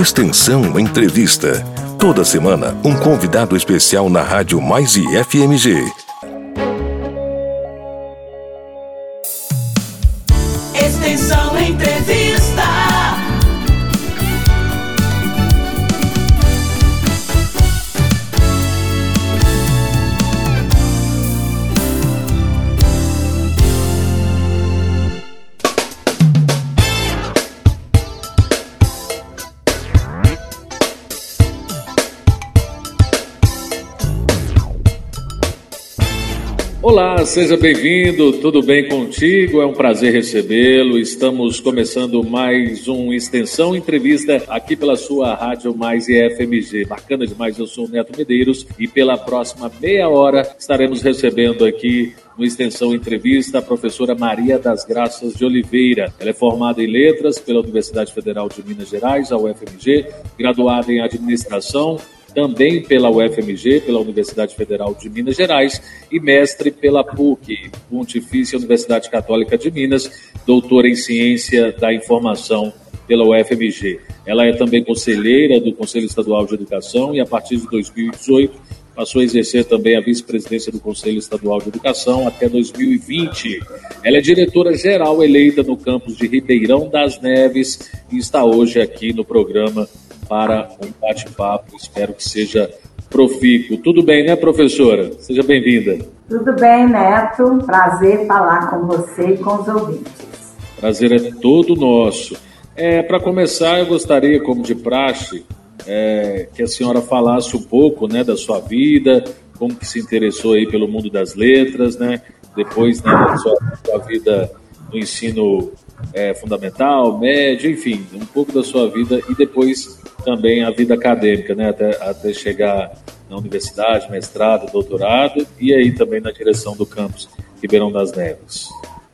Extensão Entrevista. Toda semana, um convidado especial na Rádio Mais e FMG. Olá, seja bem-vindo, tudo bem contigo? É um prazer recebê-lo. Estamos começando mais um Extensão Entrevista aqui pela sua Rádio Mais e FMG. Bacana demais, eu sou o Neto Medeiros e pela próxima meia hora estaremos recebendo aqui no Extensão Entrevista a professora Maria das Graças de Oliveira. Ela é formada em Letras pela Universidade Federal de Minas Gerais, a UFMG, graduada em Administração também pela UFMG, pela Universidade Federal de Minas Gerais, e mestre pela PUC, Pontifícia Universidade Católica de Minas, doutora em Ciência da Informação pela UFMG. Ela é também conselheira do Conselho Estadual de Educação e, a partir de 2018, passou a exercer também a vice-presidência do Conselho Estadual de Educação até 2020. Ela é diretora-geral eleita no campus de Ribeirão das Neves e está hoje aqui no programa para um bate-papo. Espero que seja profícuo. Tudo bem, né, professora? Seja bem-vinda. Tudo bem, Neto. Prazer falar com você e com os ouvintes. Prazer é todo nosso. É, para começar, eu gostaria, como de praxe, é, que a senhora falasse um pouco né, da sua vida, como que se interessou aí pelo mundo das letras, né? Depois né, da sua, sua vida no ensino é, fundamental, médio, enfim, um pouco da sua vida e depois também a vida acadêmica, né, até, até chegar na universidade, mestrado, doutorado e aí também na direção do campus Ribeirão das Neves.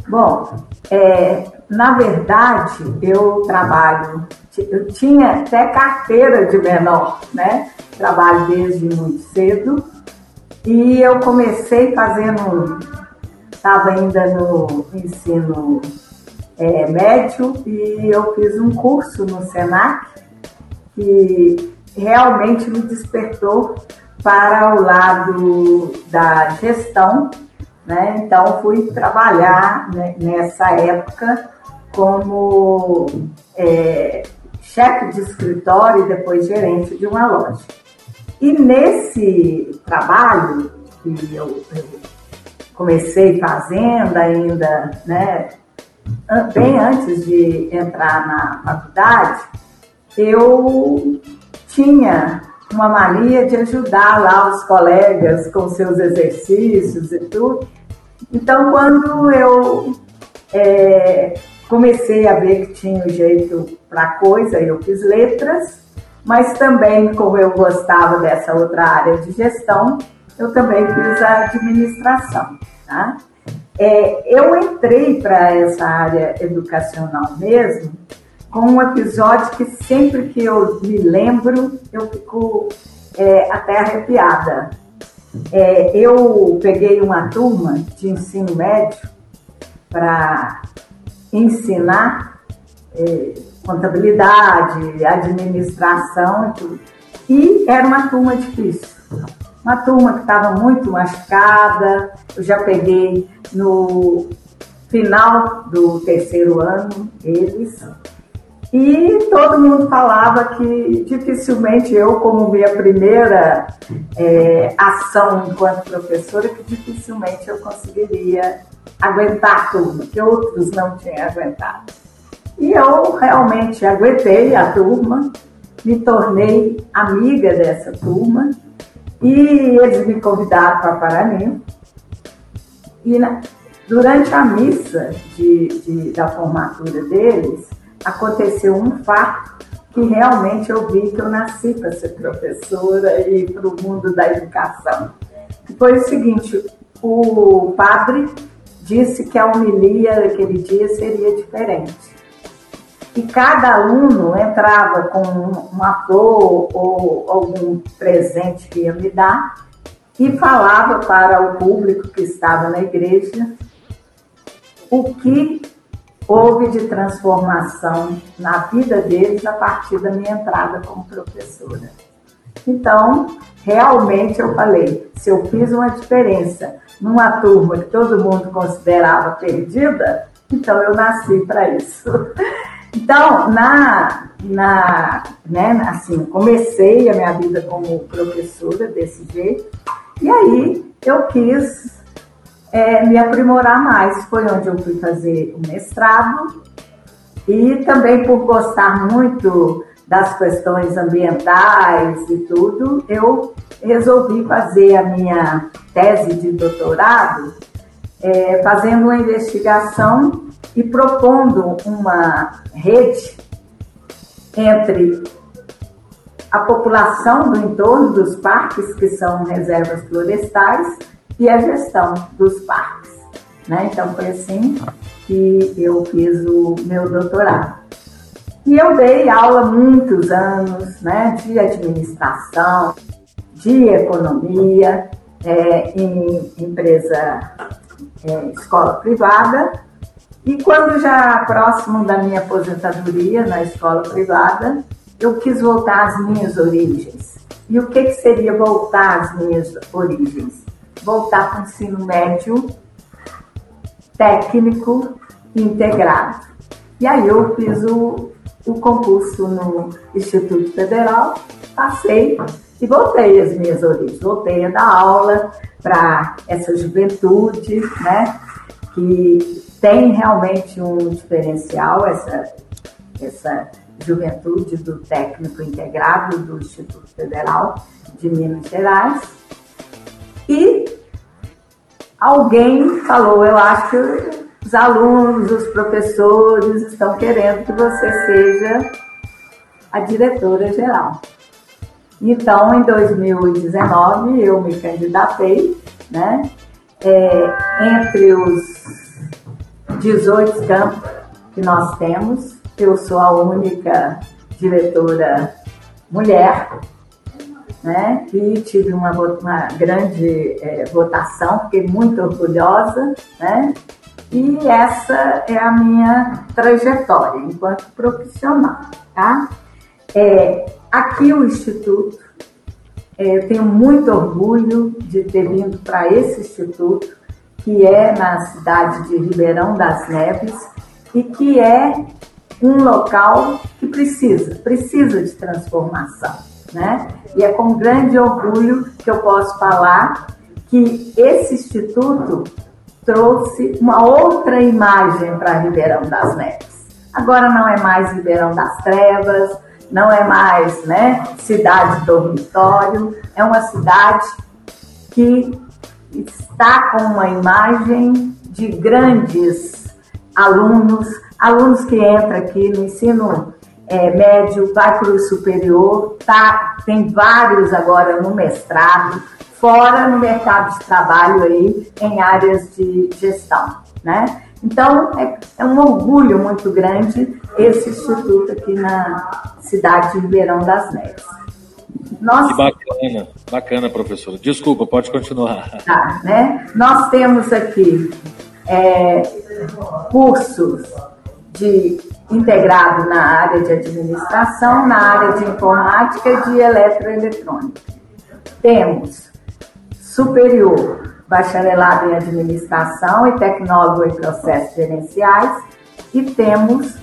Bom, é, na verdade, eu trabalho, eu tinha até carteira de menor, né? Trabalho desde muito cedo e eu comecei fazendo, estava ainda no ensino é, médio e eu fiz um curso no Senac que realmente me despertou para o lado da gestão, né? Então fui trabalhar né, nessa época como é, chefe de escritório e depois gerente de uma loja. E nesse trabalho que eu, eu comecei fazendo ainda, né, bem antes de entrar na faculdade, eu tinha uma mania de ajudar lá os colegas com seus exercícios e tudo. Então, quando eu é, comecei a ver que tinha um jeito para coisa, eu fiz letras, mas também, como eu gostava dessa outra área de gestão, eu também fiz a administração. Tá? É, eu entrei para essa área educacional mesmo com um episódio que sempre que eu me lembro, eu fico é, até arrepiada. É, eu peguei uma turma de ensino médio para ensinar é, contabilidade, administração e tudo. E era uma turma difícil. Uma turma que estava muito machucada. Eu já peguei no final do terceiro ano eles. E todo mundo falava que dificilmente eu, como minha primeira é, ação enquanto professora, que dificilmente eu conseguiria aguentar a turma, que outros não tinham aguentado. E eu realmente aguentei a turma, me tornei amiga dessa turma e eles me convidaram para Paraná. E na, durante a missa de, de, da formatura deles, aconteceu um fato que realmente eu vi que eu nasci para ser professora e para o mundo da educação. Foi o seguinte, o padre disse que a homilia daquele dia seria diferente. E cada aluno entrava com uma flor ou algum presente que ia me dar e falava para o público que estava na igreja o que houve de transformação na vida deles a partir da minha entrada como professora. Então, realmente eu falei, se eu fiz uma diferença numa turma que todo mundo considerava perdida, então eu nasci para isso. Então, na, na, né, assim, comecei a minha vida como professora desse jeito, e aí eu quis é, me aprimorar mais. Foi onde eu fui fazer o mestrado, e também por gostar muito das questões ambientais e tudo, eu resolvi fazer a minha tese de doutorado é, fazendo uma investigação e propondo uma rede entre a população do entorno dos parques, que são reservas florestais, e a gestão dos parques. Né? Então foi assim que eu fiz o meu doutorado. E eu dei aula muitos anos né, de administração, de economia, é, em empresa, é, escola privada. E quando já próximo da minha aposentadoria na escola privada, eu quis voltar às minhas origens. E o que, que seria voltar às minhas origens? Voltar para o ensino médio técnico integrado. E aí eu fiz o o concurso no Instituto Federal, passei e voltei às minhas origens. Voltei a dar aula para essa juventude, né? Que tem realmente um diferencial, essa, essa juventude do técnico integrado do Instituto Federal de Minas Gerais. E alguém falou, eu acho que os alunos, os professores estão querendo que você seja a diretora geral. Então, em 2019, eu me candidatei, né? É, entre os 18 campos que nós temos, eu sou a única diretora mulher, né? E tive uma, uma grande é, votação, fiquei muito orgulhosa, né? E essa é a minha trajetória enquanto profissional, tá? É, aqui o Instituto, é, eu tenho muito orgulho de ter vindo para esse Instituto, que é na cidade de Ribeirão das Neves e que é um local que precisa, precisa de transformação, né? E é com grande orgulho que eu posso falar que esse instituto trouxe uma outra imagem para Ribeirão das Neves. Agora não é mais Ribeirão das Trevas, não é mais né, cidade dormitório, é uma cidade que está com uma imagem de grandes alunos, alunos que entram aqui no ensino é, médio, vai para o superior, tá, tem vários agora no mestrado, fora no mercado de trabalho aí em áreas de gestão, né? Então, é, é, um orgulho muito grande esse instituto aqui na cidade de Ribeirão das Neves. Nós... Que bacana, bacana, professora. Desculpa, pode continuar. Tá, né? Nós temos aqui é, cursos de integrado na área de administração, na área de informática e de eletroeletrônica. Temos superior, bacharelado em administração e tecnólogo em processos gerenciais, e temos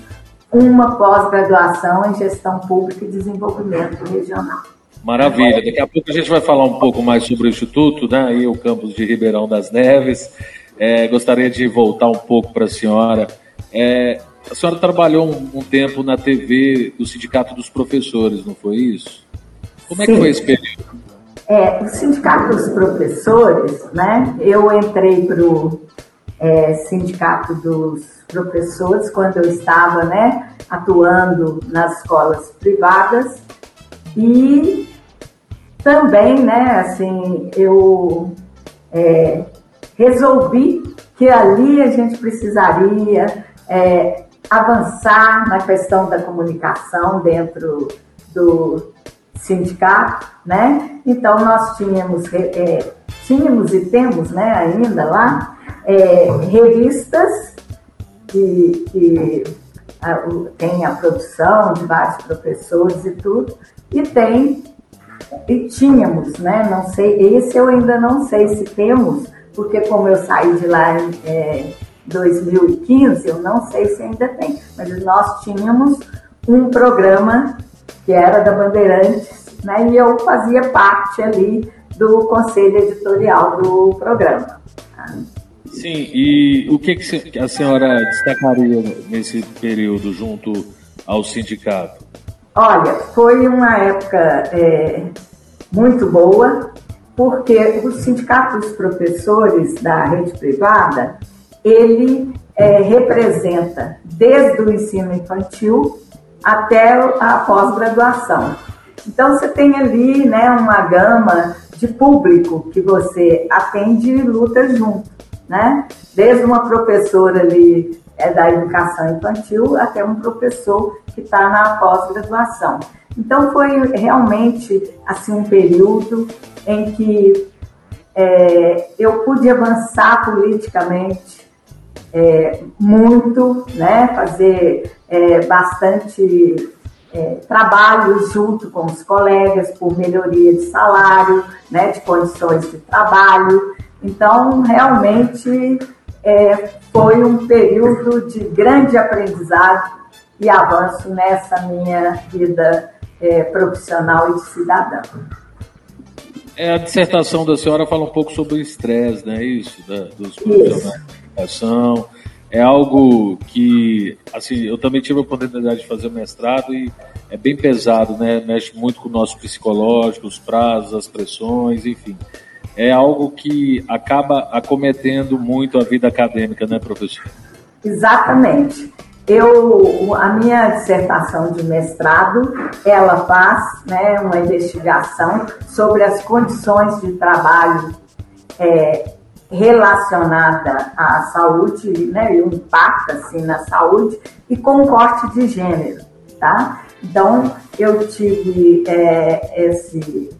uma pós-graduação em gestão pública e desenvolvimento regional. Maravilha. Daqui a pouco a gente vai falar um pouco mais sobre o Instituto, né? E o campus de Ribeirão das Neves. É, gostaria de voltar um pouco para a senhora. É, a senhora trabalhou um, um, tempo na TV do Sindicato dos Professores, não foi isso? Como é Sim. que foi esse período? É, o Sindicato dos Professores, né? Eu entrei para o é, Sindicato dos Professores quando eu estava, né, atuando nas escolas privadas e também, né, assim, eu é, resolvi que ali a gente precisaria é, avançar na questão da comunicação dentro do sindicato, né? Então nós tínhamos, é, tínhamos e temos, né, ainda lá, é, revistas que, que a, tem a produção de vários professores e tudo, e tem, e tínhamos, né? Não sei, esse eu ainda não sei se temos, porque como eu saí de lá em é, 2015, eu não sei se ainda tem, mas nós tínhamos um programa que era da Bandeirantes, né? E eu fazia parte ali do conselho editorial do programa. Sim, e o que, que a senhora destacaria nesse período junto ao sindicato? Olha, foi uma época é, muito boa, porque o Sindicato dos Professores da rede privada, ele é, representa desde o ensino infantil até a pós-graduação. Então você tem ali né, uma gama de público que você atende e luta junto né? Desde uma professora ali é, da educação infantil até um professor que está na pós-graduação. Então foi realmente assim um período em que é, eu pude avançar politicamente é, muito, né? Fazer é, bastante é, trabalho junto com os colegas por melhoria de salário, né, de condições de trabalho. Então, realmente, é, foi um período de grande aprendizado e avanço nessa minha vida é, profissional e de cidadã. É, a dissertação da senhora fala um pouco sobre o estresse, né? Isso, da, dos profissionais de educação. É algo que, assim, eu também tive a oportunidade de fazer mestrado e é bem pesado, né? Mexe muito com o nosso psicológico, os prazos, as pressões, enfim é algo que acaba acometendo muito a vida acadêmica, né, professor? Exatamente. Eu, a minha dissertação de mestrado, ela faz né, uma investigação sobre as condições de trabalho é, relacionada à saúde, né, e o impacto assim na saúde e com corte de gênero, tá? Então eu tive é, esse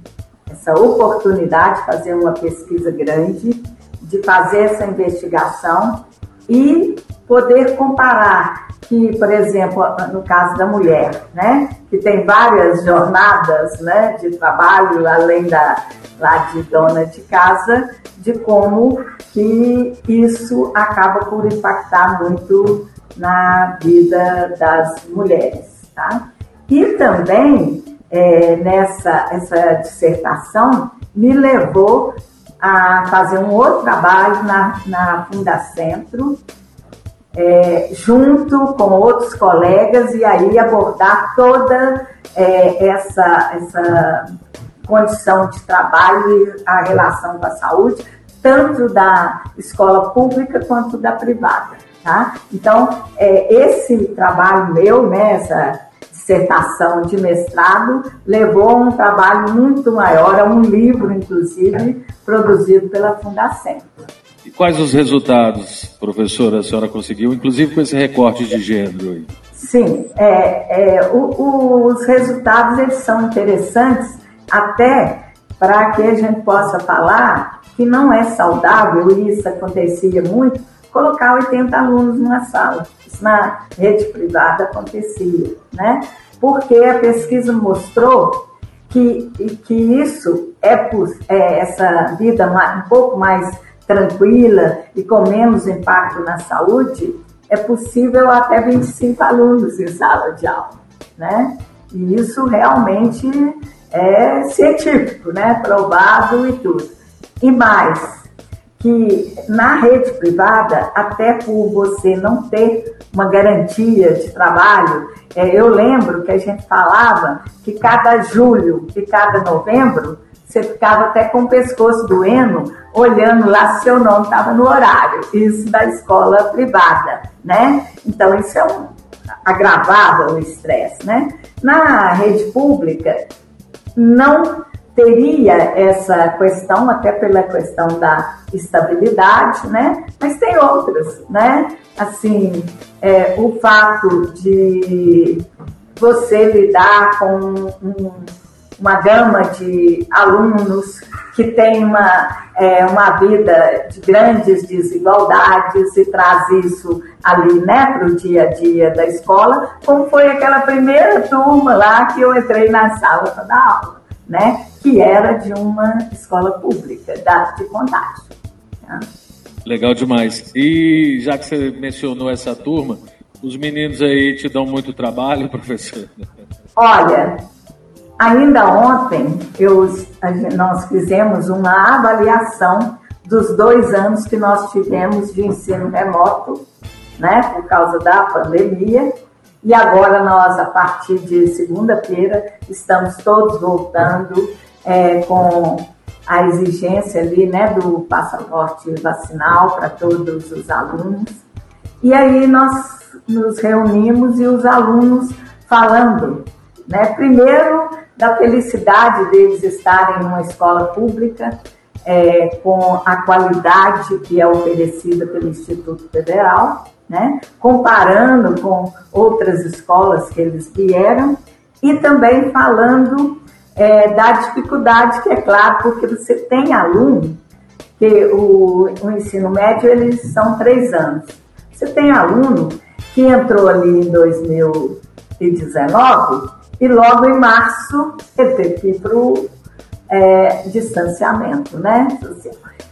essa oportunidade de fazer uma pesquisa grande, de fazer essa investigação e poder comparar que, por exemplo, no caso da mulher, né, que tem várias jornadas, né, de trabalho além da lá de dona de casa, de como que isso acaba por impactar muito na vida das mulheres, tá? E também é, nessa essa dissertação me levou a fazer um outro trabalho na, na Fundacentro, é, junto com outros colegas, e aí abordar toda é, essa, essa condição de trabalho e a relação com a saúde, tanto da escola pública quanto da privada. Tá? Então, é, esse trabalho meu, né, essa dissertação de mestrado, levou a um trabalho muito maior, a um livro, inclusive, produzido pela Fundação. E quais os resultados, professora, a senhora conseguiu, inclusive com esse recorte de gênero? Sim, é, é, o, os resultados eles são interessantes até para que a gente possa falar que não é saudável, e isso acontecia muito, colocar 80 alunos numa sala. Isso na rede privada acontecia, né? Porque a pesquisa mostrou que, que isso é, é essa vida um pouco mais tranquila e com menos impacto na saúde, é possível até 25 alunos em sala de aula, né? E isso realmente é científico, né? Provado e tudo. E mais, que na rede privada, até por você não ter uma garantia de trabalho, é, eu lembro que a gente falava que cada julho e cada novembro você ficava até com o pescoço doendo, olhando lá se seu nome estava no horário. Isso da escola privada, né? Então isso é um agravava o estresse, né? Na rede pública não teria essa questão, até pela questão da estabilidade, né? Mas tem outras, né? Assim, é, o fato de você lidar com um, uma gama de alunos que tem uma, é, uma vida de grandes desigualdades e traz isso ali né, para o dia a dia da escola, como foi aquela primeira turma lá que eu entrei na sala para dar aula, né, que era de uma escola pública da, de contagem. Né? Legal demais. E já que você mencionou essa turma, os meninos aí te dão muito trabalho, professor? Olha, ainda ontem eu, nós fizemos uma avaliação dos dois anos que nós tivemos de ensino remoto, né, por causa da pandemia. E agora nós, a partir de segunda-feira, estamos todos voltando é, com a exigência ali, né, do passaporte vacinal para todos os alunos. E aí nós nos reunimos e os alunos falando, né, primeiro da felicidade deles estarem numa escola pública é, com a qualidade que é oferecida pelo Instituto Federal, né, comparando com outras escolas que eles vieram e também falando é, da dificuldade que é claro, porque você tem aluno, que o, o ensino médio eles são três anos. Você tem aluno que entrou ali em 2019 e logo em março ele teve que ir para o é, distanciamento, né?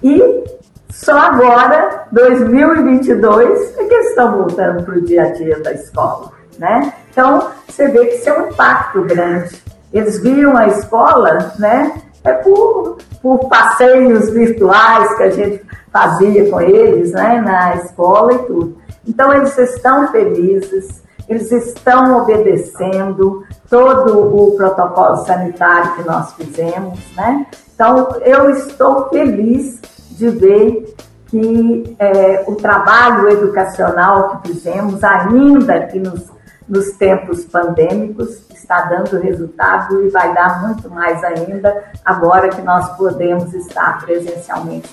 E só agora, 2022, é que eles estão voltando para o dia a dia da escola, né? Então, você vê que isso é um impacto grande eles viam a escola, né? É por, por passeios virtuais que a gente fazia com eles, né? Na escola e tudo. Então, eles estão felizes, eles estão obedecendo todo o protocolo sanitário que nós fizemos, né? Então, eu estou feliz de ver que é, o trabalho educacional que fizemos, ainda que nos nos tempos pandêmicos, está dando resultado e vai dar muito mais ainda agora que nós podemos estar presencialmente.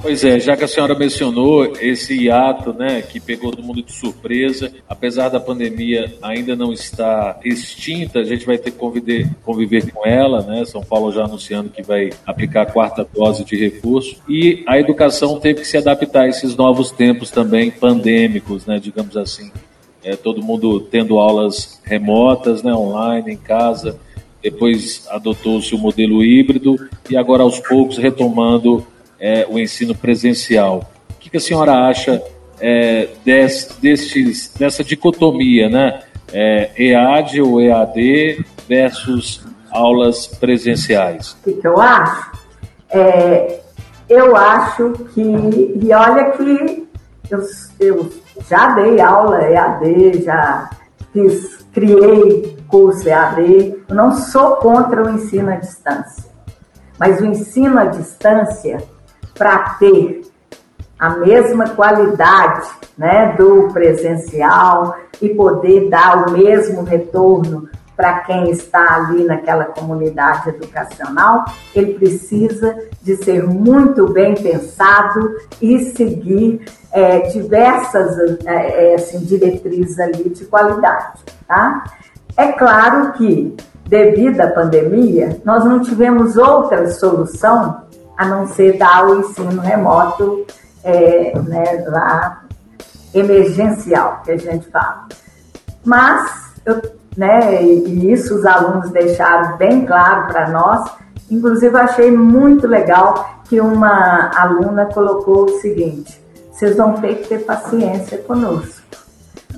Pois é, já que a senhora mencionou esse hiato, né, que pegou todo mundo de surpresa, apesar da pandemia ainda não estar extinta, a gente vai ter que conviver, conviver com ela, né? São Paulo já anunciando que vai aplicar a quarta dose de reforço e a educação teve que se adaptar a esses novos tempos também pandêmicos, né, digamos assim é, todo mundo tendo aulas remotas, né, online, em casa. Depois adotou-se o modelo híbrido e agora aos poucos retomando é, o ensino presencial. O que, que a senhora acha é, des, dessa dicotomia, né? É, EAD ou EAD versus aulas presenciais? O que, que eu acho? É, eu acho que, e olha que eu, eu já dei aula EAD, já fiz, criei curso EAD. Eu não sou contra o ensino à distância, mas o ensino à distância, para ter a mesma qualidade né, do presencial e poder dar o mesmo retorno para quem está ali naquela comunidade educacional, ele precisa de ser muito bem pensado e seguir é, diversas é, é, assim, diretrizes ali de qualidade. Tá? É claro que, devido à pandemia, nós não tivemos outra solução a não ser dar o ensino remoto é, né, lá emergencial, que a gente fala. Mas eu né? E, isso os alunos deixaram bem claro para nós. Inclusive, achei muito legal que uma aluna colocou o seguinte: vocês vão ter que ter paciência conosco,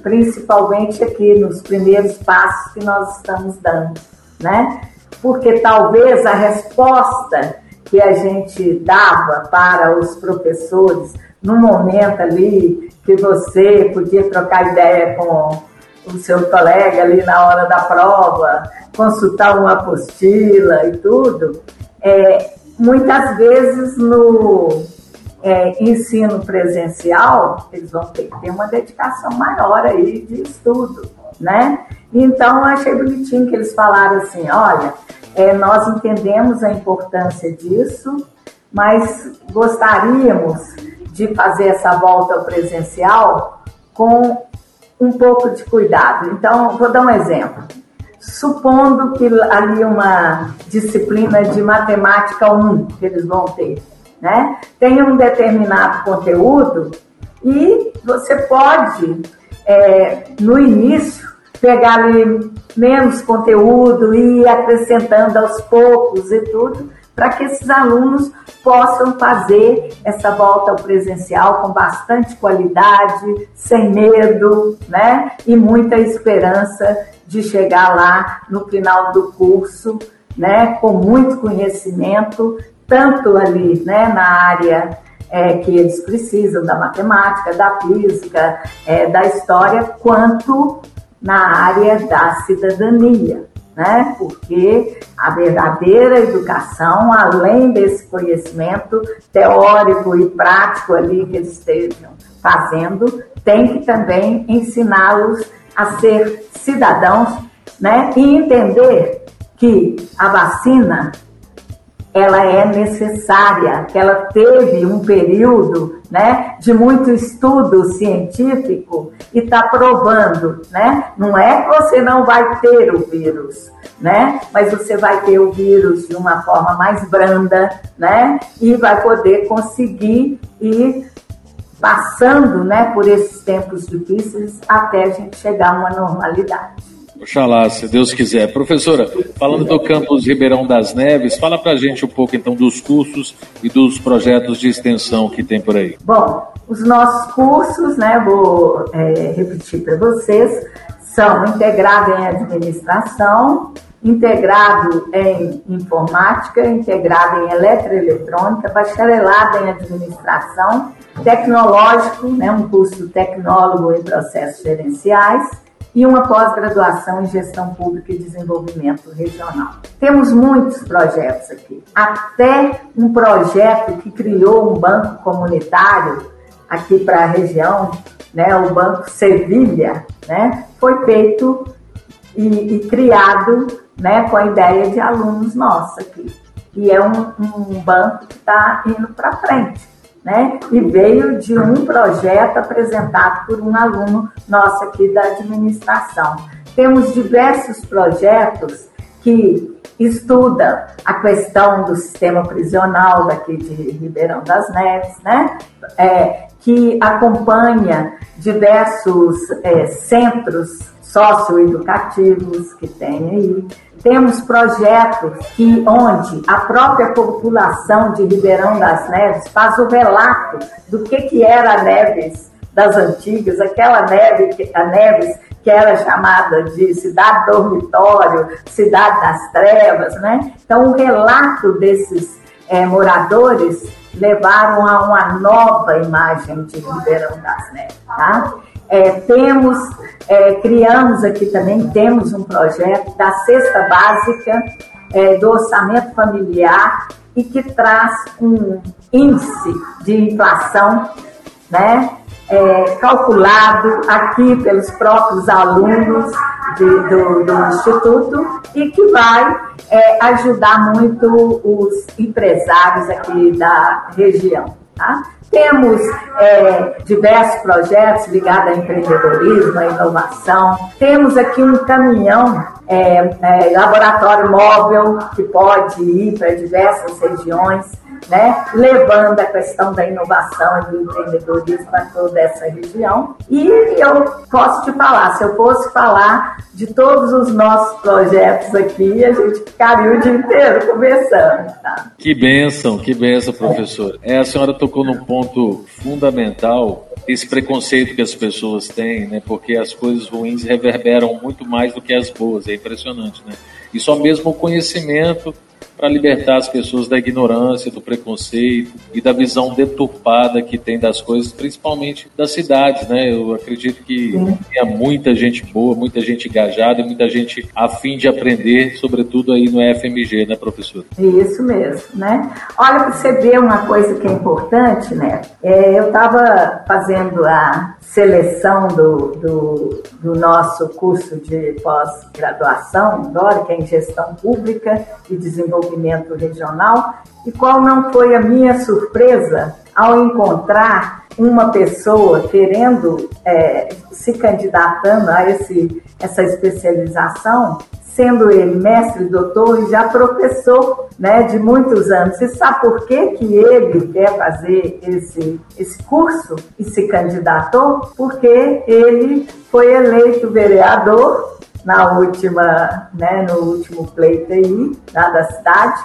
principalmente aqui nos primeiros passos que nós estamos dando, né? Porque talvez a resposta que a gente dava para os professores no momento ali que você podia trocar ideia com o seu colega ali na hora da prova, consultar uma apostila e tudo, é, muitas vezes no é, ensino presencial, eles vão ter que ter uma dedicação maior aí de estudo, né? Então, achei bonitinho que eles falaram assim, olha, é, nós entendemos a importância disso, mas gostaríamos de fazer essa volta ao presencial com um pouco de cuidado. Então, vou dar um exemplo. supondo que ali uma disciplina de matemática 1 que eles vão ter, né? Tem um determinado conteúdo e você pode, é, no início, pegar ali menos conteúdo e ir acrescentando aos poucos e tudo, para que esses alunos possam fazer essa volta ao presencial com bastante qualidade, sem medo, né? E muita esperança de chegar lá no final do curso, né? Com muito conhecimento, tanto ali, né? Na área é, que eles precisam da matemática, da física, é, da história, quanto na área da cidadania né? Porque a verdadeira educação, além desse conhecimento teórico e prático ali que eles estejam fazendo, tem que também ensiná-los a ser cidadãos, né? E entender que a vacina ela é necessária, que ela teve um período né, de muito estudo científico e está provando, né? Não é que você não vai ter o vírus, né? Mas você vai ter o vírus de uma forma mais branda, né? E vai poder conseguir ir passando, né, por esses tempos difíceis até a gente chegar a uma normalidade. Oxalá, se Deus quiser. Professora, falando do campus Ribeirão das Neves, fala para a gente um pouco então dos cursos e dos projetos de extensão que tem por aí. Bom, os nossos cursos, né, vou é, repetir para vocês, são integrado em administração, integrado em informática, integrado em eletroeletrônica, bacharelado em administração, tecnológico, né, um curso tecnólogo em processos gerenciais, e uma pós-graduação em gestão pública e desenvolvimento regional. Temos muitos projetos aqui, até um projeto que criou um banco comunitário aqui para a região, né, o Banco Sevilha, né, foi feito e, e, criado né, com a ideia de alunos nossos aqui. E é um, um banco que está indo para frente né? E veio de um projeto apresentado por um aluno nosso aqui da administração. Temos diversos projetos que estudam a questão do sistema prisional daqui de Ribeirão das Neves, né? É, que acompanha diversos é, centros socioeducativos que tem aí. Temos projetos que, onde a própria população de Ribeirão das Neves faz o relato do que, que era a Neves das antigas, aquela neve, a Neves que era chamada de cidade dormitório, cidade das trevas, né? Então, o relato desses é, moradores levaram a uma nova imagem de Ribeirão das Neves, tá? É, temos, é, criamos aqui também, temos um projeto da cesta básica é, do orçamento familiar e que traz um índice de inflação, né, é, calculado aqui pelos próprios alunos de, do, do, Instituto e que vai é, ajudar muito os empresários aqui da região. Tá? Temos é, diversos projetos ligados a empreendedorismo, a inovação. Temos aqui um caminhão, é, é, laboratório móvel, que pode ir para diversas regiões né, levando a questão da inovação e do empreendedorismo para toda essa região. E eu posso te falar, se eu fosse falar de todos os nossos projetos aqui, a gente ficaria o dia inteiro conversando. Tá? Que bênção, que bênção, professor. É, a senhora tocou num ponto fundamental esse preconceito que as pessoas têm, né? Porque as coisas ruins reverberam muito mais do que as boas, é impressionante, né? E só mesmo o conhecimento para libertar as pessoas da ignorância, do preconceito e da visão deturpada que tem das coisas, principalmente das cidades, né? Eu acredito que tem muita gente boa, muita gente engajada e muita gente a fim de aprender, sobretudo aí no FMG, né, professor? Isso mesmo, né? Olha, para você ver uma coisa que é importante, né? É, eu estava fazendo a seleção do, do, do nosso curso de pós-graduação, é em gestão pública e desenvolvimento desenvolvimento regional. E qual não foi a minha surpresa ao encontrar uma pessoa querendo é, se candidatando a esse, essa especialização, sendo ele mestre, doutor e já professor né, de muitos anos. Você sabe por que, que ele quer fazer esse, esse curso e se candidatou? Porque ele foi eleito vereador na última, né, no último pleito aí, lá da cidade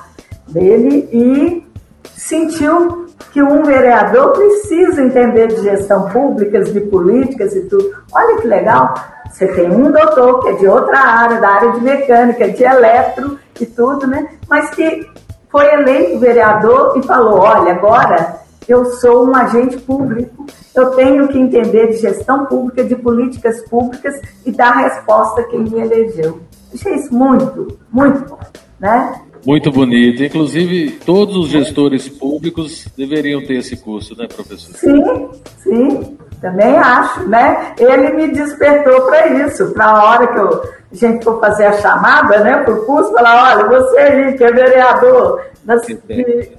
dele, e sentiu que um vereador precisa entender de gestão pública, de políticas e tudo. Olha que legal, você tem um doutor que é de outra área, da área de mecânica, de eletro e tudo, né? Mas que foi eleito vereador e falou: olha, agora eu sou um agente público, eu tenho que entender de gestão pública, de políticas públicas e dar resposta a quem me elegeu. Achei isso muito, muito bom, né? Muito bonito. Inclusive, todos os gestores públicos deveriam ter esse curso, né, professor? Sim, sim, também acho, né? Ele me despertou para isso, para a hora que eu, a gente for fazer a chamada, né, para o curso, falar, olha, você aí que é vereador das, de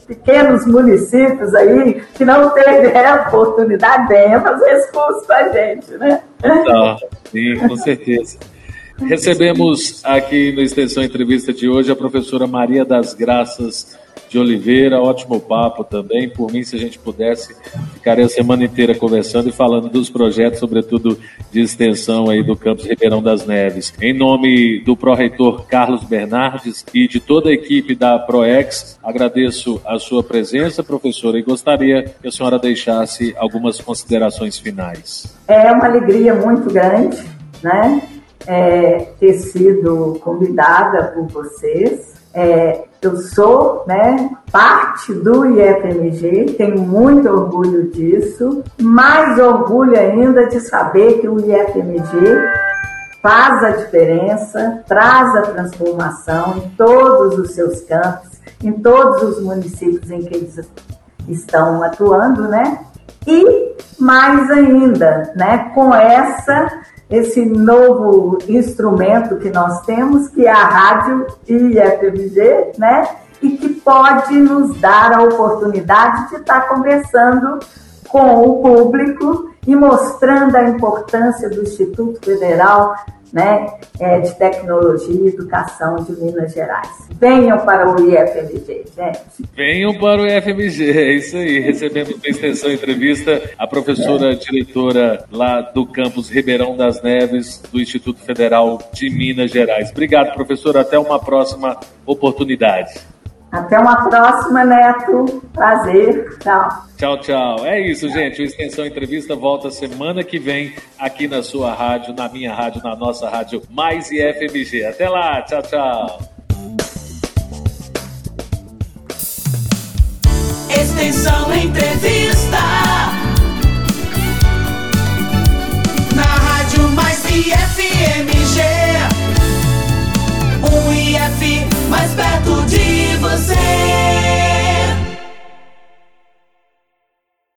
pequenos municípios aí, que não teve a oportunidade, venha fazer esse curso com a gente, né? Tá, sim, com certeza. Recebemos aqui no Extensão Entrevista de hoje a professora Maria das Graças de Oliveira. Ótimo papo também. Por mim, se a gente pudesse, ficaria a semana inteira conversando e falando dos projetos, sobretudo de extensão aí do campus Ribeirão das Neves. Em nome do pró-reitor Carlos Bernardes e de toda a equipe da ProEx, agradeço a sua presença, professora, e gostaria que a senhora deixasse algumas considerações finais. É uma alegria muito grande, né? É, ter sido convidada por vocês. É, eu sou né, parte do IFMG, tenho muito orgulho disso, mais orgulho ainda de saber que o IFMG faz a diferença, traz a transformação em todos os seus campos, em todos os municípios em que eles estão atuando, né? E mais ainda, né, com essa esse novo instrumento que nós temos, que é a rádio IFMG, né? E que pode nos dar a oportunidade de estar conversando com o público e mostrando a importância do Instituto Federal né, é, de Tecnologia e Educação de Minas Gerais. Venham para o IFMG, gente. Venham para o IFMG, é isso aí. Recebemos na extensão entrevista a professora é. diretora lá do campus Ribeirão das Neves, do Instituto Federal de Minas Gerais. Obrigado, professora. Até uma próxima oportunidade. Até uma próxima, Neto. Prazer. Tchau. Tchau, tchau. É isso, gente. O Extensão Entrevista volta semana que vem aqui na sua rádio, na minha rádio, na nossa rádio Mais IFMG. Até lá. Tchau, tchau. Extensão Entrevista. Na Rádio Mais IFMG. Um IF mais perto de você.